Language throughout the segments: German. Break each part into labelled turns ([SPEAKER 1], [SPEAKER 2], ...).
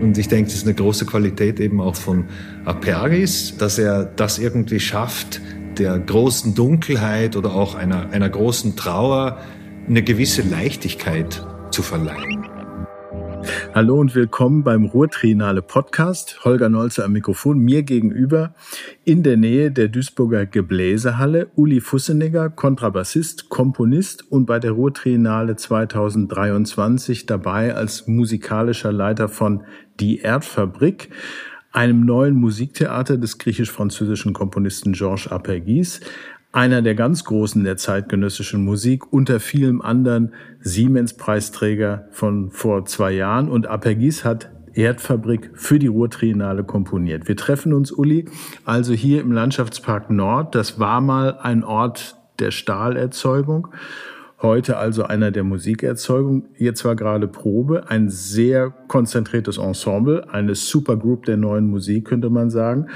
[SPEAKER 1] Und ich denke, das ist eine große Qualität eben auch von Apergis, dass er das irgendwie schafft, der großen Dunkelheit oder auch einer, einer großen Trauer eine gewisse Leichtigkeit zu verleihen.
[SPEAKER 2] Hallo und willkommen beim Ruhrtriennale Podcast. Holger Nolze am Mikrofon, mir gegenüber in der Nähe der Duisburger Gebläsehalle Uli Fussenegger, Kontrabassist, Komponist und bei der Ruhrtriennale 2023 dabei als musikalischer Leiter von Die Erdfabrik, einem neuen Musiktheater des griechisch-französischen Komponisten Georges Apergis, einer der ganz Großen der zeitgenössischen Musik, unter vielem anderen Siemens-Preisträger von vor zwei Jahren. Und Apergis hat Erdfabrik für die Ruhrtriennale komponiert. Wir treffen uns, Uli, also hier im Landschaftspark Nord. Das war mal ein Ort der Stahlerzeugung. Heute also einer der Musikerzeugung. Jetzt war gerade Probe, ein sehr konzentriertes Ensemble, eine Supergroup der neuen Musik, könnte man sagen.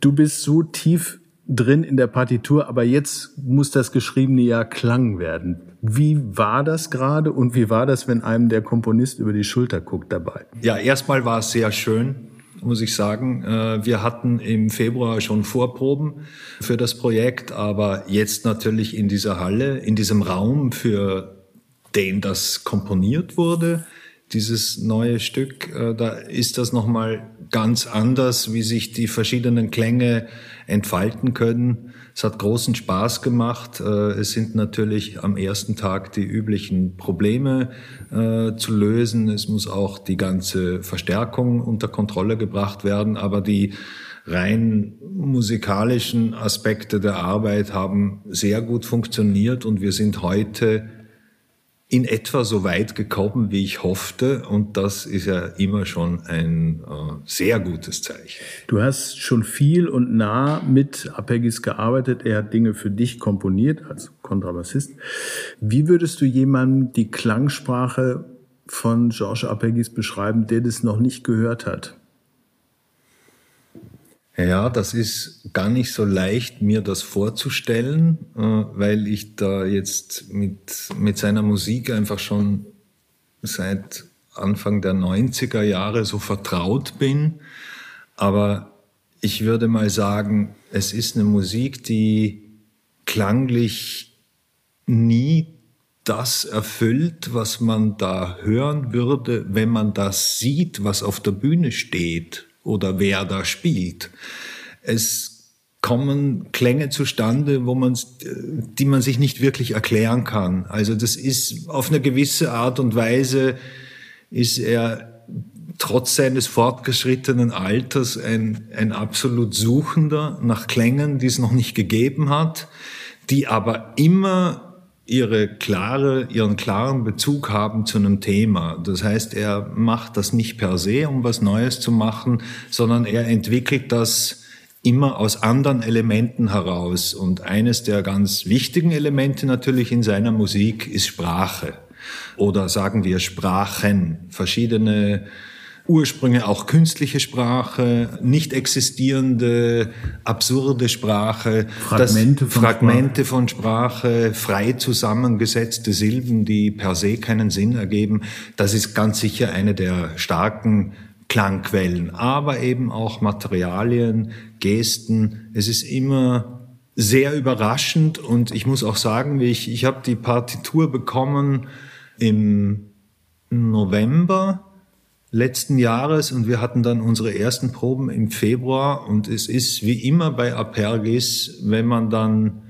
[SPEAKER 2] Du bist so tief drin in der Partitur, aber jetzt muss das Geschriebene ja Klang werden. Wie war das gerade und wie war das, wenn einem der Komponist über die Schulter guckt dabei?
[SPEAKER 1] Ja, erstmal war es sehr schön, muss ich sagen. Äh, wir hatten im Februar schon Vorproben für das Projekt, aber jetzt natürlich in dieser Halle, in diesem Raum, für den das komponiert wurde, dieses neue Stück, äh, da ist das nochmal ganz anders, wie sich die verschiedenen Klänge entfalten können. Es hat großen Spaß gemacht. Äh, es sind natürlich am ersten Tag die üblichen Probleme äh, zu lösen. Es muss auch die ganze Verstärkung unter Kontrolle gebracht werden. Aber die rein musikalischen Aspekte der Arbeit haben sehr gut funktioniert und wir sind heute in etwa so weit gekommen, wie ich hoffte. Und das ist ja immer schon ein äh, sehr gutes Zeichen.
[SPEAKER 2] Du hast schon viel und nah mit Apegis gearbeitet. Er hat Dinge für dich komponiert als Kontrabassist. Wie würdest du jemandem die Klangsprache von Georges Apegis beschreiben, der das noch nicht gehört hat?
[SPEAKER 1] Ja, das ist gar nicht so leicht, mir das vorzustellen, äh, weil ich da jetzt mit, mit seiner Musik einfach schon seit Anfang der 90er Jahre so vertraut bin. Aber ich würde mal sagen, es ist eine Musik, die klanglich nie das erfüllt, was man da hören würde, wenn man das sieht, was auf der Bühne steht oder wer da spielt. Es kommen Klänge zustande, wo man, die man sich nicht wirklich erklären kann. Also das ist auf eine gewisse Art und Weise ist er trotz seines fortgeschrittenen Alters ein, ein absolut Suchender nach Klängen, die es noch nicht gegeben hat, die aber immer ihre klare, ihren klaren Bezug haben zu einem Thema. Das heißt, er macht das nicht per se, um was Neues zu machen, sondern er entwickelt das immer aus anderen Elementen heraus. Und eines der ganz wichtigen Elemente natürlich in seiner Musik ist Sprache. Oder sagen wir Sprachen. Verschiedene Ursprünge, auch künstliche Sprache, nicht existierende, absurde Sprache,
[SPEAKER 2] Fragmente, von,
[SPEAKER 1] Fragmente Sprache. von Sprache, frei zusammengesetzte Silben, die per se keinen Sinn ergeben. Das ist ganz sicher eine der starken Klangquellen, aber eben auch Materialien, Gesten. Es ist immer sehr überraschend und ich muss auch sagen, ich, ich habe die Partitur bekommen im November letzten Jahres und wir hatten dann unsere ersten Proben im Februar und es ist wie immer bei Apergis, wenn man dann,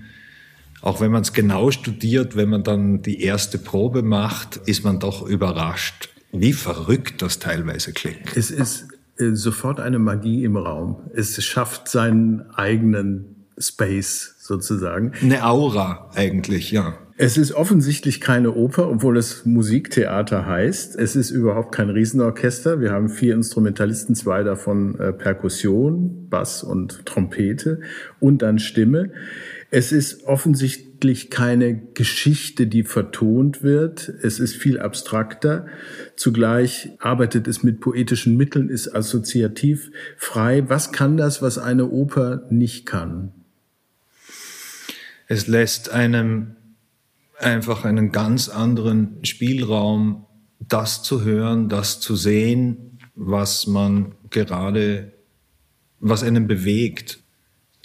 [SPEAKER 1] auch wenn man es genau studiert, wenn man dann die erste Probe macht, ist man doch überrascht, wie verrückt das teilweise klingt.
[SPEAKER 2] Es ist äh, sofort eine Magie im Raum. Es schafft seinen eigenen Space sozusagen.
[SPEAKER 1] Eine Aura eigentlich, ja.
[SPEAKER 2] Es ist offensichtlich keine Oper, obwohl es Musiktheater heißt. Es ist überhaupt kein Riesenorchester. Wir haben vier Instrumentalisten, zwei davon äh, Perkussion, Bass und Trompete und dann Stimme. Es ist offensichtlich keine Geschichte, die vertont wird. Es ist viel abstrakter. Zugleich arbeitet es mit poetischen Mitteln, ist assoziativ frei. Was kann das, was eine Oper nicht kann?
[SPEAKER 1] Es lässt einem einfach einen ganz anderen Spielraum, das zu hören, das zu sehen, was man gerade, was einen bewegt.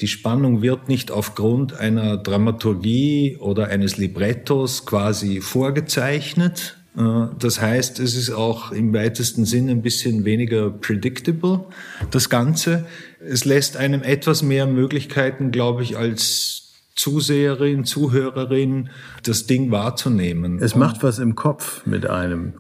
[SPEAKER 1] Die Spannung wird nicht aufgrund einer Dramaturgie oder eines Librettos quasi vorgezeichnet. Äh, das heißt, es ist auch im weitesten Sinne ein bisschen weniger predictable, das Ganze. Es lässt einem etwas mehr Möglichkeiten, glaube ich, als Zuseherin, Zuhörerin, das Ding wahrzunehmen.
[SPEAKER 2] Es macht was im Kopf mit einem.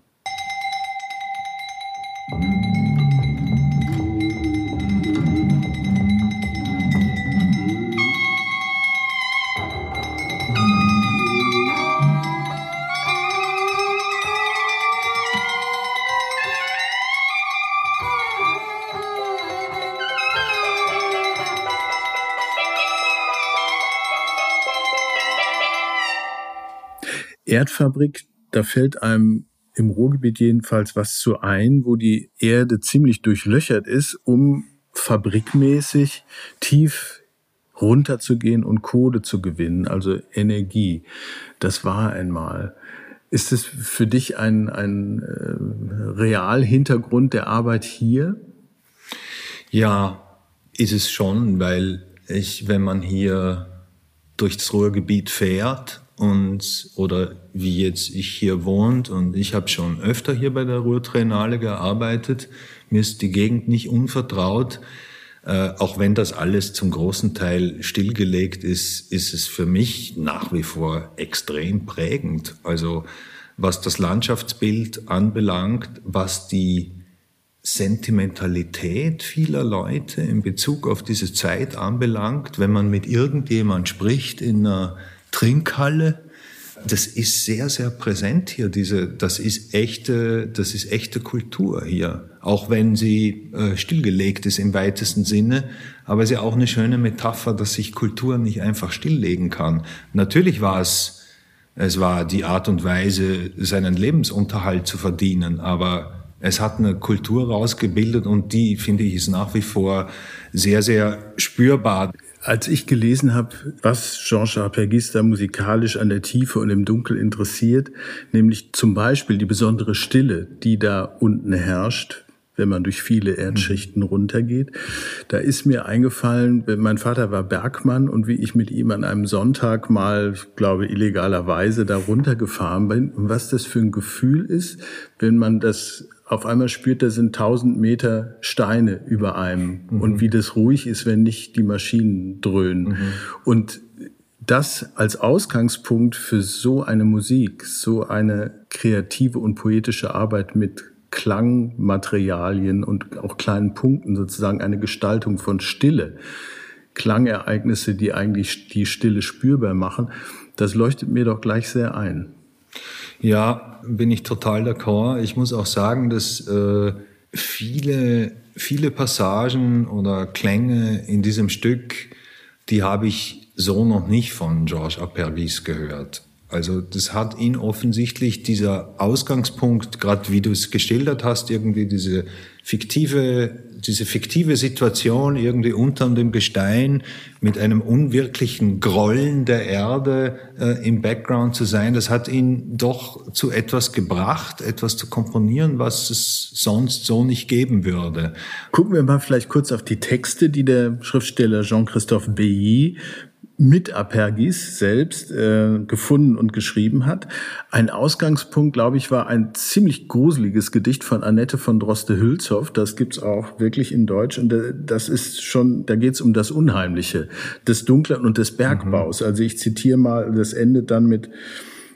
[SPEAKER 2] Erdfabrik, da fällt einem im Ruhrgebiet jedenfalls was zu ein, wo die Erde ziemlich durchlöchert ist, um fabrikmäßig tief runterzugehen und Kohle zu gewinnen, also Energie. Das war einmal. Ist es für dich ein, ein äh, Realhintergrund der Arbeit hier?
[SPEAKER 1] Ja, ist es schon, weil ich, wenn man hier durchs Ruhrgebiet fährt und oder wie jetzt ich hier wohnt und ich habe schon öfter hier bei der Ruhrtrainale gearbeitet. Mir ist die Gegend nicht unvertraut. Äh, auch wenn das alles zum großen Teil stillgelegt ist, ist es für mich nach wie vor extrem prägend. Also was das Landschaftsbild anbelangt, was die Sentimentalität vieler Leute in Bezug auf diese Zeit anbelangt, wenn man mit irgendjemand spricht in einer Trinkhalle. Das ist sehr, sehr präsent hier. Diese, das ist echte, das ist echte Kultur hier. Auch wenn sie äh, stillgelegt ist im weitesten Sinne. Aber es ist ja auch eine schöne Metapher, dass sich Kultur nicht einfach stilllegen kann. Natürlich war es, es war die Art und Weise, seinen Lebensunterhalt zu verdienen. Aber es hat eine Kultur rausgebildet und die, finde ich, ist nach wie vor sehr, sehr spürbar.
[SPEAKER 2] Als ich gelesen habe, was Georges Apergis da musikalisch an der Tiefe und im Dunkel interessiert, nämlich zum Beispiel die besondere Stille, die da unten herrscht, wenn man durch viele Erdschichten runtergeht. Da ist mir eingefallen, mein Vater war Bergmann und wie ich mit ihm an einem Sonntag mal, ich glaube, illegalerweise da runtergefahren bin und was das für ein Gefühl ist, wenn man das auf einmal spürt, da sind tausend Meter Steine über einem mhm. und wie das ruhig ist, wenn nicht die Maschinen dröhnen. Mhm. Und das als Ausgangspunkt für so eine Musik, so eine kreative und poetische Arbeit mit Klangmaterialien und auch kleinen Punkten sozusagen eine Gestaltung von Stille, Klangereignisse, die eigentlich die Stille spürbar machen, das leuchtet mir doch gleich sehr ein.
[SPEAKER 1] Ja, bin ich total d'accord. Ich muss auch sagen, dass äh, viele, viele Passagen oder Klänge in diesem Stück, die habe ich so noch nicht von Georges Apervis gehört. Also das hat ihn offensichtlich dieser Ausgangspunkt, gerade wie du es geschildert hast, irgendwie diese fiktive, diese fiktive Situation irgendwie unter dem Gestein mit einem unwirklichen Grollen der Erde äh, im Background zu sein, das hat ihn doch zu etwas gebracht, etwas zu komponieren, was es sonst so nicht geben würde.
[SPEAKER 2] Gucken wir mal vielleicht kurz auf die Texte, die der Schriftsteller Jean-Christophe Bailly mit Apergis selbst äh, gefunden und geschrieben hat. Ein Ausgangspunkt, glaube ich, war ein ziemlich gruseliges Gedicht von Annette von Droste-Hülshoff. Das gibt's auch wirklich in Deutsch. Und äh, das ist schon, da geht's um das Unheimliche des Dunklen und des Bergbaus. Mhm. Also ich zitiere mal, das endet dann mit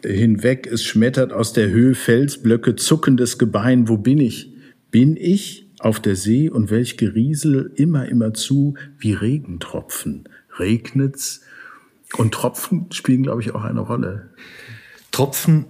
[SPEAKER 2] hinweg, es schmettert aus der Höhe Felsblöcke, zuckendes Gebein. Wo bin ich? Bin ich auf der See und welch Geriesel immer, immer zu wie Regentropfen? Regnet's? Und Tropfen spielen, glaube ich, auch eine Rolle.
[SPEAKER 1] Tropfen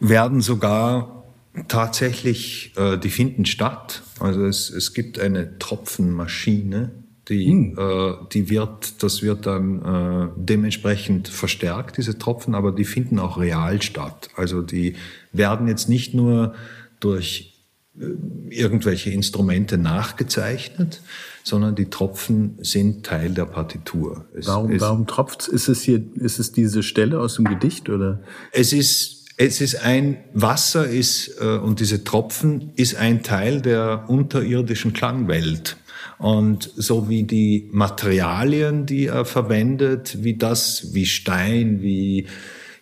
[SPEAKER 1] werden sogar tatsächlich, äh, die finden statt. Also es, es gibt eine Tropfenmaschine, die, hm. äh, die wird, das wird dann äh, dementsprechend verstärkt, diese Tropfen, aber die finden auch real statt. Also die werden jetzt nicht nur durch äh, irgendwelche Instrumente nachgezeichnet, sondern die Tropfen sind Teil der Partitur.
[SPEAKER 2] Es warum, warum tropft's? Ist es hier, ist es diese Stelle aus dem Gedicht oder?
[SPEAKER 1] Es ist, Es ist ein Wasser ist äh, und diese Tropfen ist ein Teil der unterirdischen Klangwelt. Und so wie die Materialien, die er verwendet, wie das, wie Stein, wie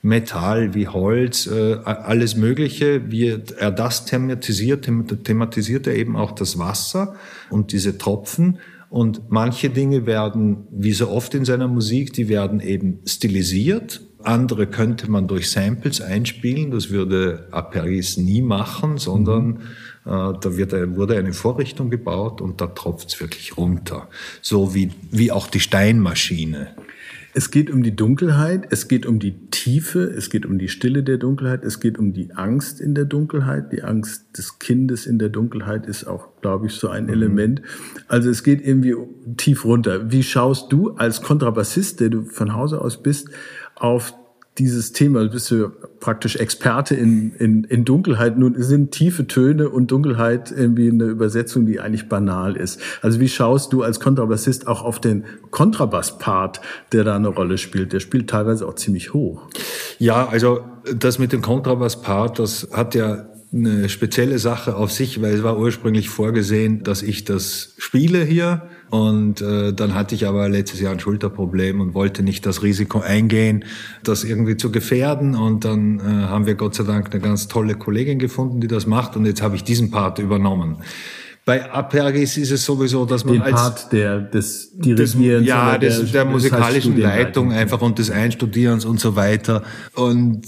[SPEAKER 1] Metall, wie Holz, äh, alles Mögliche, wie er das thematisiert, thematisiert er eben auch das Wasser und diese Tropfen. Und manche Dinge werden, wie so oft in seiner Musik, die werden eben stilisiert. Andere könnte man durch Samples einspielen. Das würde Aperis nie machen, sondern mhm äh, da wird, wurde eine Vorrichtung gebaut und da tropft es wirklich runter. So wie, wie auch die Steinmaschine.
[SPEAKER 2] Es geht um die Dunkelheit, es geht um die Tiefe, es geht um die Stille der Dunkelheit, es geht um die Angst in der Dunkelheit. Die Angst des Kindes in der Dunkelheit ist auch, glaube ich, so ein mhm. Element. Also es geht irgendwie tief runter. Wie schaust du als Kontrabassist, der du von Hause aus bist, auf dieses Thema, du bist du praktisch Experte in, in, in Dunkelheit. Nun sind tiefe Töne und Dunkelheit irgendwie eine Übersetzung, die eigentlich banal ist. Also wie schaust du als Kontrabassist auch auf den Kontrabass-Part, der da eine Rolle spielt? Der spielt teilweise auch ziemlich hoch.
[SPEAKER 1] Ja, also das mit dem Kontrabass-Part, das hat ja eine spezielle Sache auf sich, weil es war ursprünglich vorgesehen, dass ich das spiele hier. Und äh, dann hatte ich aber letztes Jahr ein Schulterproblem und wollte nicht das Risiko eingehen, das irgendwie zu gefährden. Und dann äh, haben wir Gott sei Dank eine ganz tolle Kollegin gefunden, die das macht. Und jetzt habe ich diesen Part übernommen. Bei Apergis ist es sowieso, dass man
[SPEAKER 2] Den
[SPEAKER 1] als
[SPEAKER 2] Part der des Dirigierens,
[SPEAKER 1] des, ja, des, der, der musikalischen Leitung einfach und des Einstudierens und so weiter. Und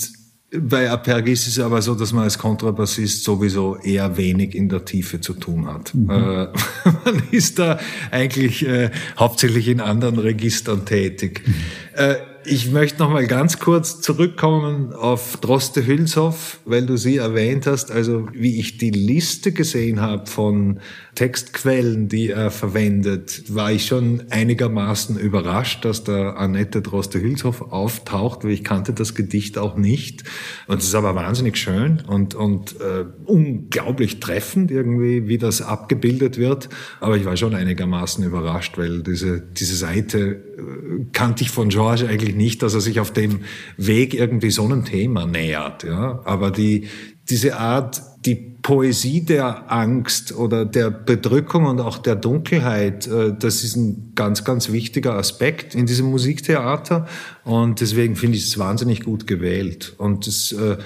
[SPEAKER 1] bei Apergis ist es aber so, dass man als Kontrabassist sowieso eher wenig in der Tiefe zu tun hat. Mhm. Äh, man ist da eigentlich äh, hauptsächlich in anderen Registern tätig. Mhm. Äh, ich möchte noch mal ganz kurz zurückkommen auf Droste Hülshoff, weil du sie erwähnt hast. Also wie ich die Liste gesehen habe von Textquellen, die er verwendet, war ich schon einigermaßen überrascht, dass da Annette Droste Hülshoff auftaucht, weil ich kannte das Gedicht auch nicht. Und es ist aber wahnsinnig schön und, und äh, unglaublich treffend irgendwie, wie das abgebildet wird. Aber ich war schon einigermaßen überrascht, weil diese, diese Seite äh, kannte ich von George eigentlich nicht, dass er sich auf dem Weg irgendwie so einem Thema nähert. Ja? Aber die, diese Art, die Poesie der Angst oder der Bedrückung und auch der Dunkelheit, äh, das ist ein ganz, ganz wichtiger Aspekt in diesem Musiktheater. Und deswegen finde ich es wahnsinnig gut gewählt. Und es äh,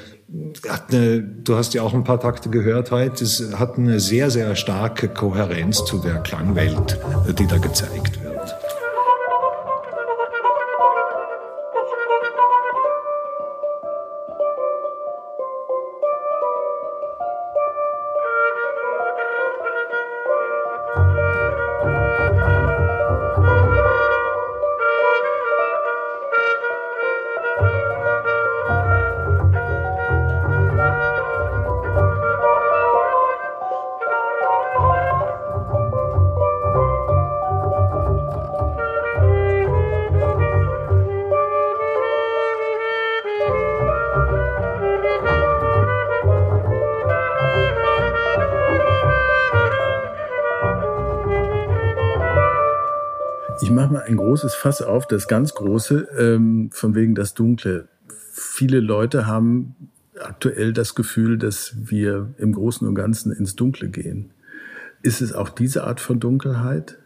[SPEAKER 1] hat eine, du hast ja auch ein paar Takte gehört heute, es hat eine sehr, sehr starke Kohärenz zu der Klangwelt, äh, die da gezeigt wird.
[SPEAKER 2] Großes Fass auf, das ganz große, ähm, von wegen das Dunkle. Viele Leute haben aktuell das Gefühl, dass wir im Großen und Ganzen ins Dunkle gehen. Ist es auch diese Art von Dunkelheit?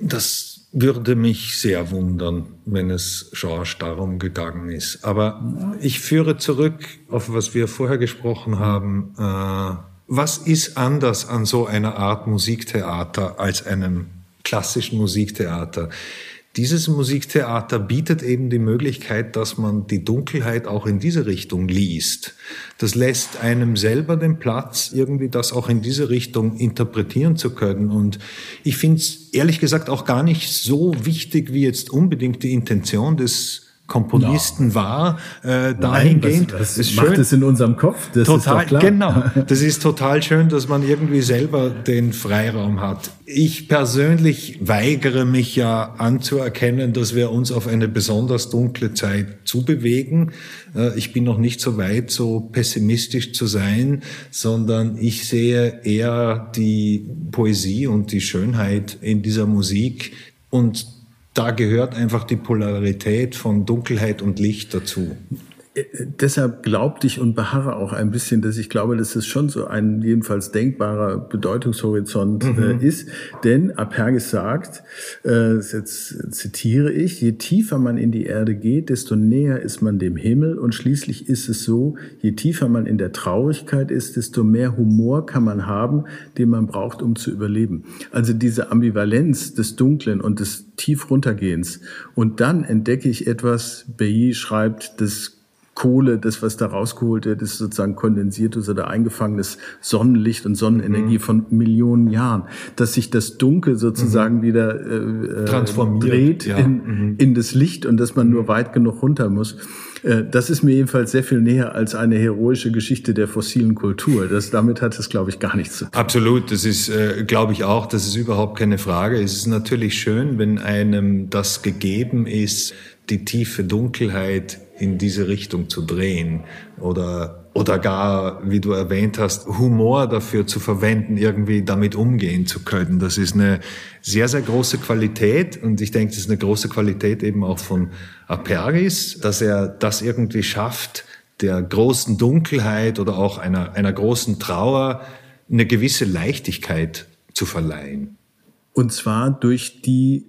[SPEAKER 1] Das würde mich sehr wundern, wenn es George darum gegangen ist. Aber ich führe zurück auf was wir vorher gesprochen haben. Äh, was ist anders an so einer Art Musiktheater als einem klassischen Musiktheater. Dieses Musiktheater bietet eben die Möglichkeit, dass man die Dunkelheit auch in diese Richtung liest. Das lässt einem selber den Platz, irgendwie das auch in diese Richtung interpretieren zu können. Und ich finde es ehrlich gesagt auch gar nicht so wichtig, wie jetzt unbedingt die Intention des Komponisten ja. war, äh, dahingehend.
[SPEAKER 2] Nein, was, was macht schön. es in unserem Kopf?
[SPEAKER 1] Das total, ist klar. Genau. Das ist total schön, dass man irgendwie selber den Freiraum hat. Ich persönlich weigere mich ja anzuerkennen, dass wir uns auf eine besonders dunkle Zeit zubewegen. Äh, ich bin noch nicht so weit, so pessimistisch zu sein, sondern ich sehe eher die Poesie und die Schönheit in dieser Musik und da gehört einfach die Polarität von Dunkelheit und Licht dazu.
[SPEAKER 2] Äh, deshalb glaubte ich und beharre auch ein bisschen, dass ich glaube, dass es schon so ein jedenfalls denkbarer Bedeutungshorizont äh, mhm. äh, ist. Denn Apergis sagt, äh, jetzt zitiere ich, je tiefer man in die Erde geht, desto näher ist man dem Himmel und schließlich ist es so, je tiefer man in der Traurigkeit ist, desto mehr Humor kann man haben, den man braucht, um zu überleben. Also diese Ambivalenz des Dunklen und des tief runtergehens. Und dann entdecke ich etwas, Bailly schreibt, das Kohle, das, was da rausgeholt wird, ist sozusagen kondensiertes oder eingefangenes Sonnenlicht und Sonnenenergie mhm. von Millionen Jahren, dass sich das Dunkel sozusagen mhm. wieder äh, äh Transformiert, dreht ja. in, mhm. in das Licht und dass man nur weit genug runter muss. Äh, das ist mir jedenfalls sehr viel näher als eine heroische Geschichte der fossilen Kultur. Das, damit hat es, glaube ich, gar nichts zu tun.
[SPEAKER 1] Absolut, das ist, äh, glaube ich auch, das ist überhaupt keine Frage. Es ist natürlich schön, wenn einem das gegeben ist, die tiefe Dunkelheit in diese Richtung zu drehen oder oder gar, wie du erwähnt hast, Humor dafür zu verwenden, irgendwie damit umgehen zu können. Das ist eine sehr, sehr große Qualität und ich denke, das ist eine große Qualität eben auch von Apergis, dass er das irgendwie schafft, der großen Dunkelheit oder auch einer, einer großen Trauer eine gewisse Leichtigkeit zu verleihen.
[SPEAKER 2] Und zwar durch die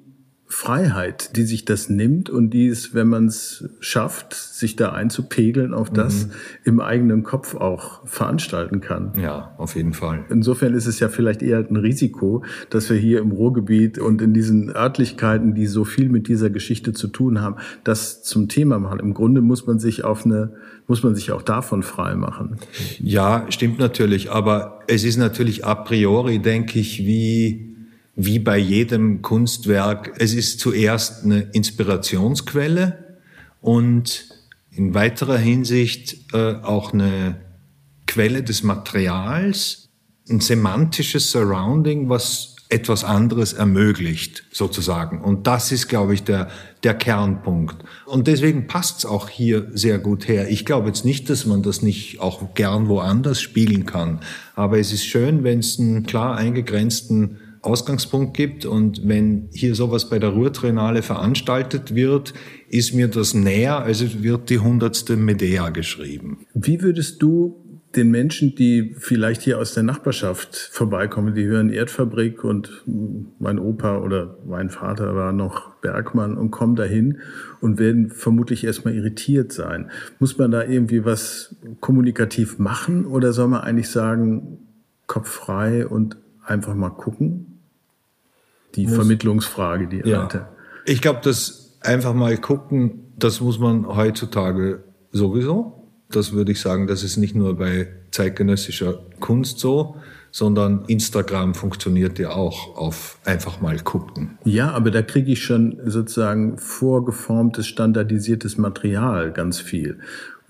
[SPEAKER 2] Freiheit, die sich das nimmt und die es, wenn man es schafft, sich da einzupegeln, auf das mhm. im eigenen Kopf auch veranstalten kann.
[SPEAKER 1] Ja, auf jeden Fall.
[SPEAKER 2] Insofern ist es ja vielleicht eher ein Risiko, dass wir hier im Ruhrgebiet und in diesen Örtlichkeiten, die so viel mit dieser Geschichte zu tun haben, das zum Thema machen. Im Grunde muss man sich auf eine, muss man sich auch davon frei machen.
[SPEAKER 1] Ja, stimmt natürlich. Aber es ist natürlich a priori, denke ich, wie wie bei jedem Kunstwerk, es ist zuerst eine Inspirationsquelle und in weiterer Hinsicht äh, auch eine Quelle des Materials, ein semantisches Surrounding, was etwas anderes ermöglicht, sozusagen. Und das ist, glaube ich, der, der Kernpunkt. Und deswegen passt es auch hier sehr gut her. Ich glaube jetzt nicht, dass man das nicht auch gern woanders spielen kann. Aber es ist schön, wenn es einen klar eingegrenzten Ausgangspunkt gibt. Und wenn hier sowas bei der Ruhrtriennale veranstaltet wird, ist mir das näher, als wird die hundertste Medea geschrieben.
[SPEAKER 2] Wie würdest du den Menschen, die vielleicht hier aus der Nachbarschaft vorbeikommen, die hören Erdfabrik und mein Opa oder mein Vater war noch Bergmann und kommen dahin und werden vermutlich erstmal irritiert sein. Muss man da irgendwie was kommunikativ machen oder soll man eigentlich sagen, Kopf frei und einfach mal gucken? Die muss, Vermittlungsfrage, die er ja. hatte.
[SPEAKER 1] Ich glaube, das einfach mal gucken, das muss man heutzutage sowieso. Das würde ich sagen, das ist nicht nur bei zeitgenössischer Kunst so, sondern Instagram funktioniert ja auch auf einfach mal gucken.
[SPEAKER 2] Ja, aber da kriege ich schon sozusagen vorgeformtes, standardisiertes Material ganz viel.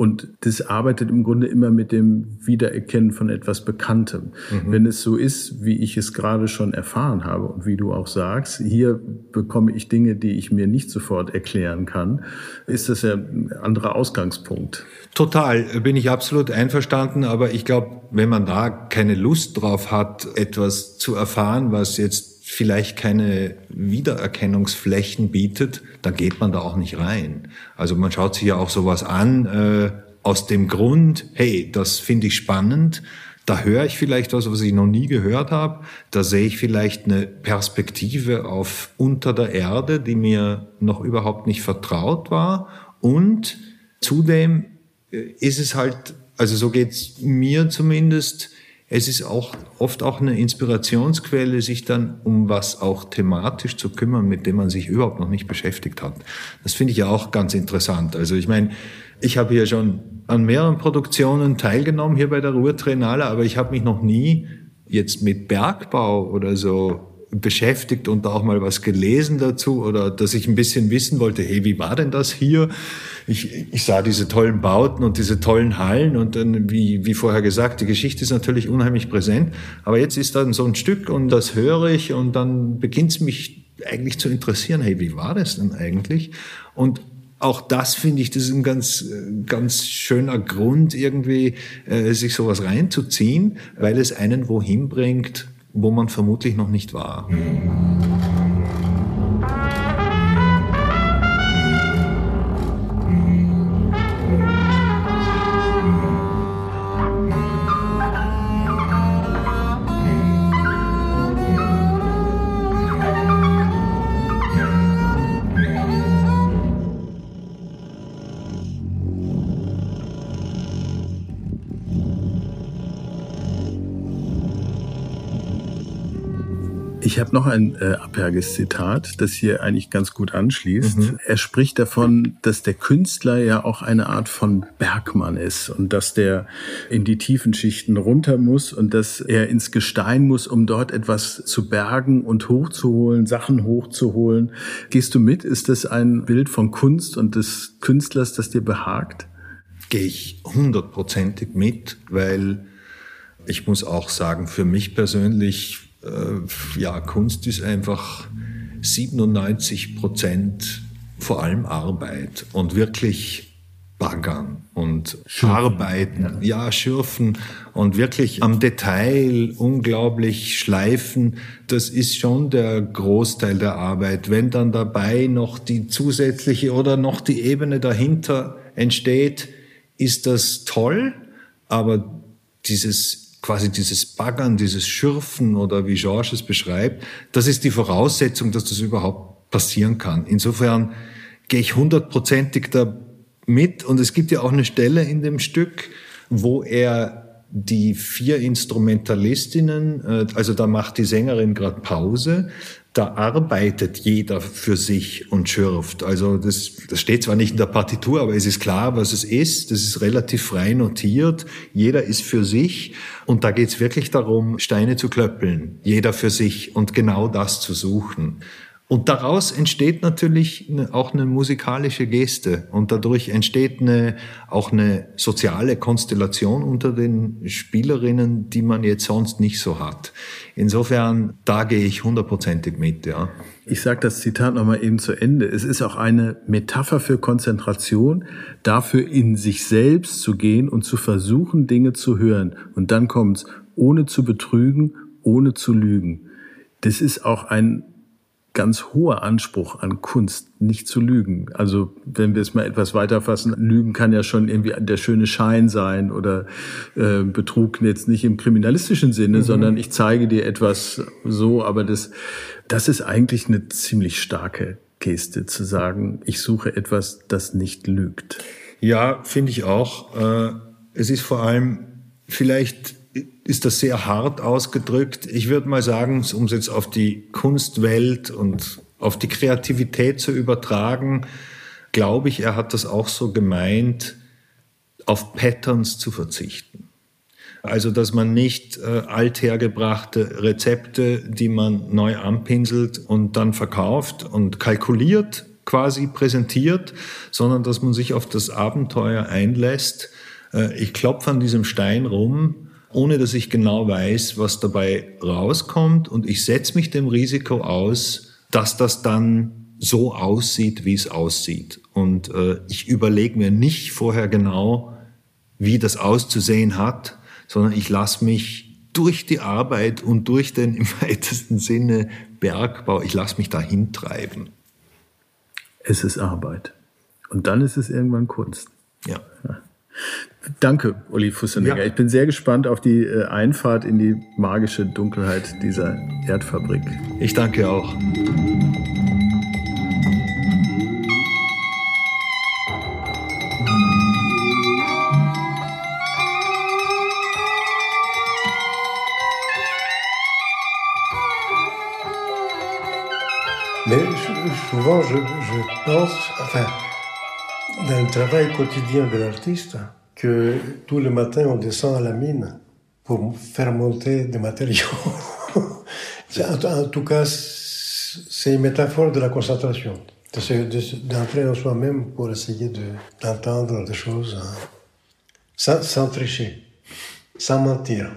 [SPEAKER 2] Und das arbeitet im Grunde immer mit dem Wiedererkennen von etwas Bekanntem. Mhm. Wenn es so ist, wie ich es gerade schon erfahren habe und wie du auch sagst, hier bekomme ich Dinge, die ich mir nicht sofort erklären kann, ist das ja ein anderer Ausgangspunkt.
[SPEAKER 1] Total, bin ich absolut einverstanden. Aber ich glaube, wenn man da keine Lust drauf hat, etwas zu erfahren, was jetzt vielleicht keine Wiedererkennungsflächen bietet, dann geht man da auch nicht rein. Also man schaut sich ja auch sowas an äh, aus dem Grund, hey, das finde ich spannend, da höre ich vielleicht was, was ich noch nie gehört habe, da sehe ich vielleicht eine Perspektive auf unter der Erde, die mir noch überhaupt nicht vertraut war und zudem äh, ist es halt, also so geht's mir zumindest, es ist auch oft auch eine Inspirationsquelle, sich dann um was auch thematisch zu kümmern, mit dem man sich überhaupt noch nicht beschäftigt hat. Das finde ich ja auch ganz interessant. Also ich meine, ich habe hier schon an mehreren Produktionen teilgenommen hier bei der Ruhrtriennale, aber ich habe mich noch nie jetzt mit Bergbau oder so beschäftigt und auch mal was gelesen dazu oder dass ich ein bisschen wissen wollte, hey, wie war denn das hier? Ich, ich sah diese tollen Bauten und diese tollen Hallen und dann, wie, wie vorher gesagt, die Geschichte ist natürlich unheimlich präsent, aber jetzt ist dann so ein Stück und das höre ich und dann beginnt es mich eigentlich zu interessieren, hey, wie war das denn eigentlich? Und auch das finde ich, das ist ein ganz, ganz schöner Grund, irgendwie äh, sich sowas reinzuziehen, weil es einen wohin bringt, wo man vermutlich noch nicht war.
[SPEAKER 2] Habe noch ein äh, Aperges Zitat, das hier eigentlich ganz gut anschließt. Mhm. Er spricht davon, dass der Künstler ja auch eine Art von Bergmann ist und dass der in die tiefen Schichten runter muss und dass er ins Gestein muss, um dort etwas zu bergen und hochzuholen, Sachen hochzuholen. Gehst du mit? Ist das ein Bild von Kunst und des Künstlers, das dir behagt?
[SPEAKER 1] Gehe ich hundertprozentig mit, weil ich muss auch sagen, für mich persönlich äh, ja, Kunst ist einfach 97 Prozent vor allem Arbeit und wirklich baggern und schürfen. arbeiten, ja. ja, schürfen und wirklich am Detail unglaublich schleifen. Das ist schon der Großteil der Arbeit. Wenn dann dabei noch die zusätzliche oder noch die Ebene dahinter entsteht, ist das toll, aber dieses quasi dieses Baggern, dieses Schürfen oder wie Georges es beschreibt, das ist die Voraussetzung, dass das überhaupt passieren kann. Insofern gehe ich hundertprozentig da mit und es gibt ja auch eine Stelle in dem Stück, wo er die vier Instrumentalistinnen, äh, also da macht die Sängerin gerade Pause, da arbeitet jeder für sich und schürft. Also das, das steht zwar nicht in der Partitur, aber es ist klar, was es ist. Das ist relativ frei notiert. Jeder ist für sich und da geht es wirklich darum, Steine zu klöppeln. Jeder für sich und genau das zu suchen. Und daraus entsteht natürlich auch eine musikalische Geste und dadurch entsteht eine, auch eine soziale Konstellation unter den Spielerinnen, die man jetzt sonst nicht so hat. Insofern, da gehe ich hundertprozentig mit, ja.
[SPEAKER 2] Ich sage das Zitat nochmal eben zu Ende. Es ist auch eine Metapher für Konzentration, dafür in sich selbst zu gehen und zu versuchen, Dinge zu hören. Und dann kommt's, ohne zu betrügen, ohne zu lügen. Das ist auch ein ganz hoher Anspruch an Kunst, nicht zu lügen. Also wenn wir es mal etwas weiter fassen, Lügen kann ja schon irgendwie der schöne Schein sein oder äh, Betrug jetzt nicht im kriminalistischen Sinne, mhm. sondern ich zeige dir etwas so, aber das, das ist eigentlich eine ziemlich starke Geste, zu sagen, ich suche etwas, das nicht lügt.
[SPEAKER 1] Ja, finde ich auch. Äh, es ist vor allem vielleicht ist das sehr hart ausgedrückt. Ich würde mal sagen, um es jetzt auf die Kunstwelt und auf die Kreativität zu übertragen, glaube ich, er hat das auch so gemeint, auf Patterns zu verzichten. Also, dass man nicht äh, althergebrachte Rezepte, die man neu anpinselt und dann verkauft und kalkuliert quasi präsentiert, sondern dass man sich auf das Abenteuer einlässt. Äh, ich klopfe an diesem Stein rum ohne dass ich genau weiß, was dabei rauskommt. Und ich setze mich dem Risiko aus, dass das dann so aussieht, wie es aussieht. Und äh, ich überlege mir nicht vorher genau, wie das auszusehen hat, sondern ich lasse mich durch die Arbeit und durch den im weitesten Sinne Bergbau, ich lasse mich dahin treiben.
[SPEAKER 2] Es ist Arbeit. Und dann ist es irgendwann Kunst.
[SPEAKER 1] Ja. ja.
[SPEAKER 2] Danke, Uli Fussenegger. Ja. Ich bin sehr gespannt auf die äh, Einfahrt in die magische Dunkelheit dieser Erdfabrik.
[SPEAKER 1] Ich danke auch.
[SPEAKER 3] Mais souvent, je, je pense, enfin, dans le travail quotidien de l'artiste, que tous les matins on descend à la mine pour faire monter des matériaux. en, tout cas, c'est une métaphore de la concentration, d'entrer en soi-même pour essayer d'entendre des choses hein, sans, sans tricher, sans mentir.